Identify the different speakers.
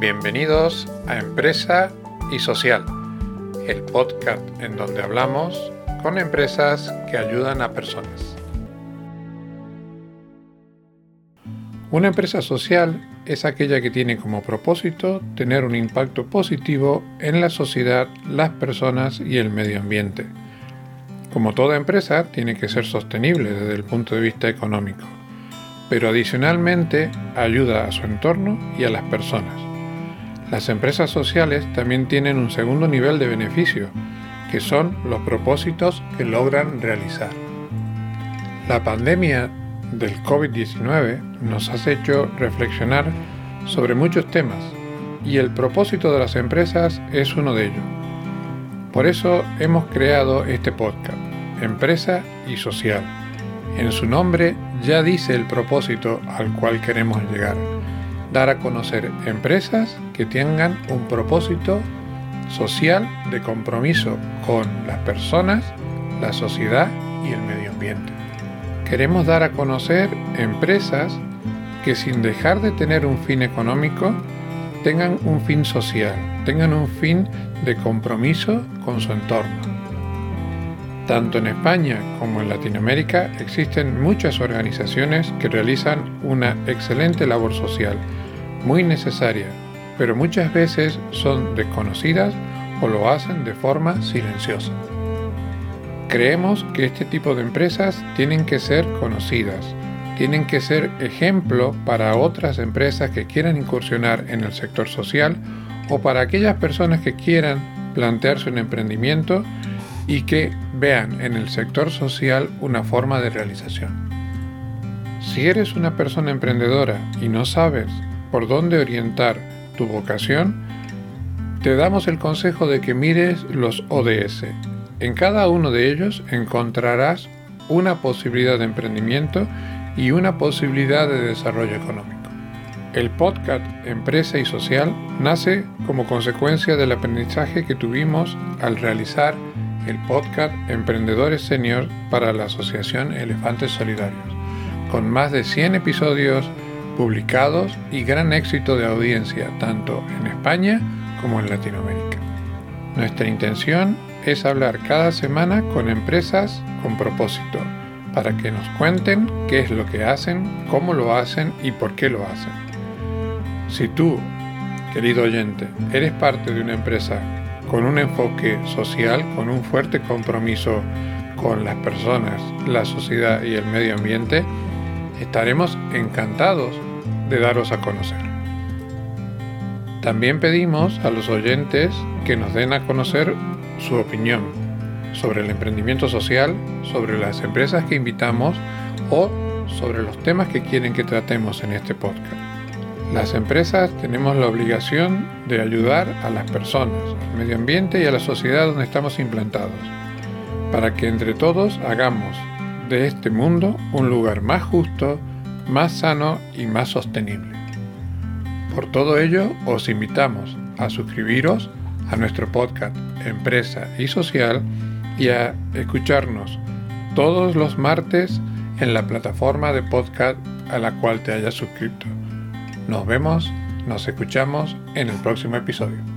Speaker 1: Bienvenidos a Empresa y Social, el podcast en donde hablamos con empresas que ayudan a personas. Una empresa social es aquella que tiene como propósito tener un impacto positivo en la sociedad, las personas y el medio ambiente. Como toda empresa, tiene que ser sostenible desde el punto de vista económico, pero adicionalmente ayuda a su entorno y a las personas. Las empresas sociales también tienen un segundo nivel de beneficio, que son los propósitos que logran realizar. La pandemia del COVID-19 nos ha hecho reflexionar sobre muchos temas y el propósito de las empresas es uno de ellos. Por eso hemos creado este podcast, Empresa y Social. En su nombre ya dice el propósito al cual queremos llegar dar a conocer empresas que tengan un propósito social de compromiso con las personas, la sociedad y el medio ambiente. Queremos dar a conocer empresas que sin dejar de tener un fin económico, tengan un fin social, tengan un fin de compromiso con su entorno. Tanto en España como en Latinoamérica existen muchas organizaciones que realizan una excelente labor social muy necesaria, pero muchas veces son desconocidas o lo hacen de forma silenciosa. Creemos que este tipo de empresas tienen que ser conocidas, tienen que ser ejemplo para otras empresas que quieran incursionar en el sector social o para aquellas personas que quieran plantearse un emprendimiento y que vean en el sector social una forma de realización. Si eres una persona emprendedora y no sabes por dónde orientar tu vocación, te damos el consejo de que mires los ODS. En cada uno de ellos encontrarás una posibilidad de emprendimiento y una posibilidad de desarrollo económico. El podcast Empresa y Social nace como consecuencia del aprendizaje que tuvimos al realizar el podcast Emprendedores Senior para la Asociación Elefantes Solidarios, con más de 100 episodios publicados y gran éxito de audiencia tanto en España como en Latinoamérica. Nuestra intención es hablar cada semana con empresas con propósito, para que nos cuenten qué es lo que hacen, cómo lo hacen y por qué lo hacen. Si tú, querido oyente, eres parte de una empresa con un enfoque social, con un fuerte compromiso con las personas, la sociedad y el medio ambiente, estaremos encantados de daros a conocer. También pedimos a los oyentes que nos den a conocer su opinión sobre el emprendimiento social, sobre las empresas que invitamos o sobre los temas que quieren que tratemos en este podcast. Las empresas tenemos la obligación de ayudar a las personas, al medio ambiente y a la sociedad donde estamos implantados, para que entre todos hagamos de este mundo un lugar más justo, más sano y más sostenible. Por todo ello, os invitamos a suscribiros a nuestro podcast Empresa y Social y a escucharnos todos los martes en la plataforma de podcast a la cual te hayas suscrito. Nos vemos, nos escuchamos en el próximo episodio.